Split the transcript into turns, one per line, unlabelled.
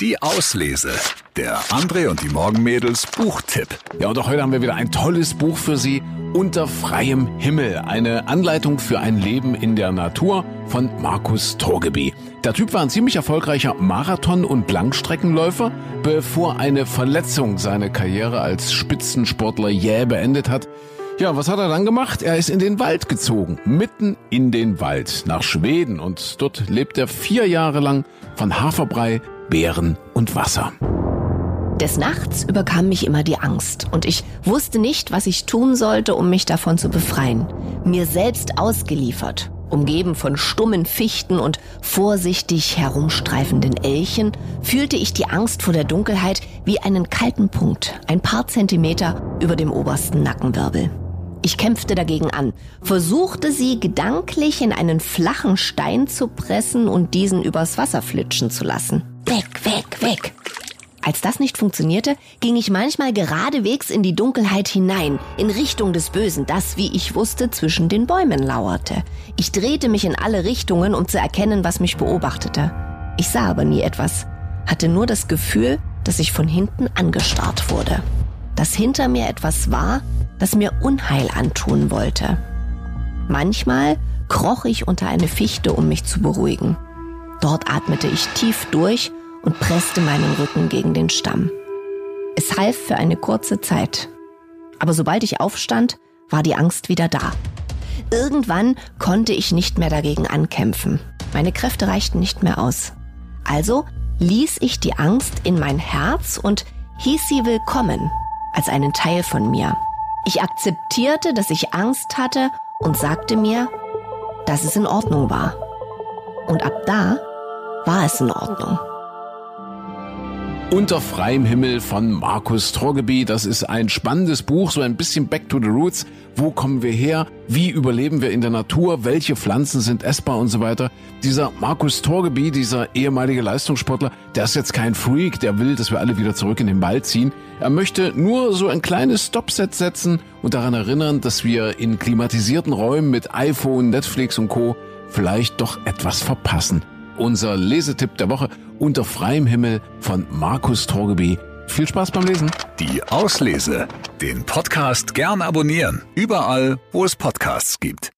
Die Auslese. Der André und die Morgenmädels Buchtipp.
Ja, und auch heute haben wir wieder ein tolles Buch für Sie. Unter freiem Himmel. Eine Anleitung für ein Leben in der Natur von Markus Torgeby. Der Typ war ein ziemlich erfolgreicher Marathon- und Langstreckenläufer, bevor eine Verletzung seine Karriere als Spitzensportler jäh beendet hat. Ja, was hat er dann gemacht? Er ist in den Wald gezogen, mitten in den Wald, nach Schweden und dort lebt er vier Jahre lang von Haferbrei, Beeren und Wasser.
Des Nachts überkam mich immer die Angst und ich wusste nicht, was ich tun sollte, um mich davon zu befreien. Mir selbst ausgeliefert, umgeben von stummen Fichten und vorsichtig herumstreifenden Elchen, fühlte ich die Angst vor der Dunkelheit wie einen kalten Punkt, ein paar Zentimeter über dem obersten Nackenwirbel. Ich kämpfte dagegen an, versuchte sie gedanklich in einen flachen Stein zu pressen und diesen übers Wasser flitschen zu lassen. Weg, weg, weg. Als das nicht funktionierte, ging ich manchmal geradewegs in die Dunkelheit hinein, in Richtung des Bösen, das, wie ich wusste, zwischen den Bäumen lauerte. Ich drehte mich in alle Richtungen, um zu erkennen, was mich beobachtete. Ich sah aber nie etwas, hatte nur das Gefühl, dass ich von hinten angestarrt wurde. Dass hinter mir etwas war, das mir Unheil antun wollte. Manchmal kroch ich unter eine Fichte, um mich zu beruhigen. Dort atmete ich tief durch und presste meinen Rücken gegen den Stamm. Es half für eine kurze Zeit. Aber sobald ich aufstand, war die Angst wieder da. Irgendwann konnte ich nicht mehr dagegen ankämpfen. Meine Kräfte reichten nicht mehr aus. Also ließ ich die Angst in mein Herz und hieß sie willkommen als einen Teil von mir. Ich akzeptierte, dass ich Angst hatte und sagte mir, dass es in Ordnung war. Und ab da war es in Ordnung.
Unter freiem Himmel von Markus Torgeby. Das ist ein spannendes Buch, so ein bisschen Back to the Roots. Wo kommen wir her? Wie überleben wir in der Natur? Welche Pflanzen sind essbar und so weiter? Dieser Markus Torgeby, dieser ehemalige Leistungssportler, der ist jetzt kein Freak, der will, dass wir alle wieder zurück in den Wald ziehen. Er möchte nur so ein kleines Stopset setzen und daran erinnern, dass wir in klimatisierten Räumen mit iPhone, Netflix und Co. vielleicht doch etwas verpassen unser Lesetipp der Woche unter freiem Himmel von Markus Torgeby. Viel Spaß beim Lesen.
Die Auslese. Den Podcast gern abonnieren. Überall, wo es Podcasts gibt.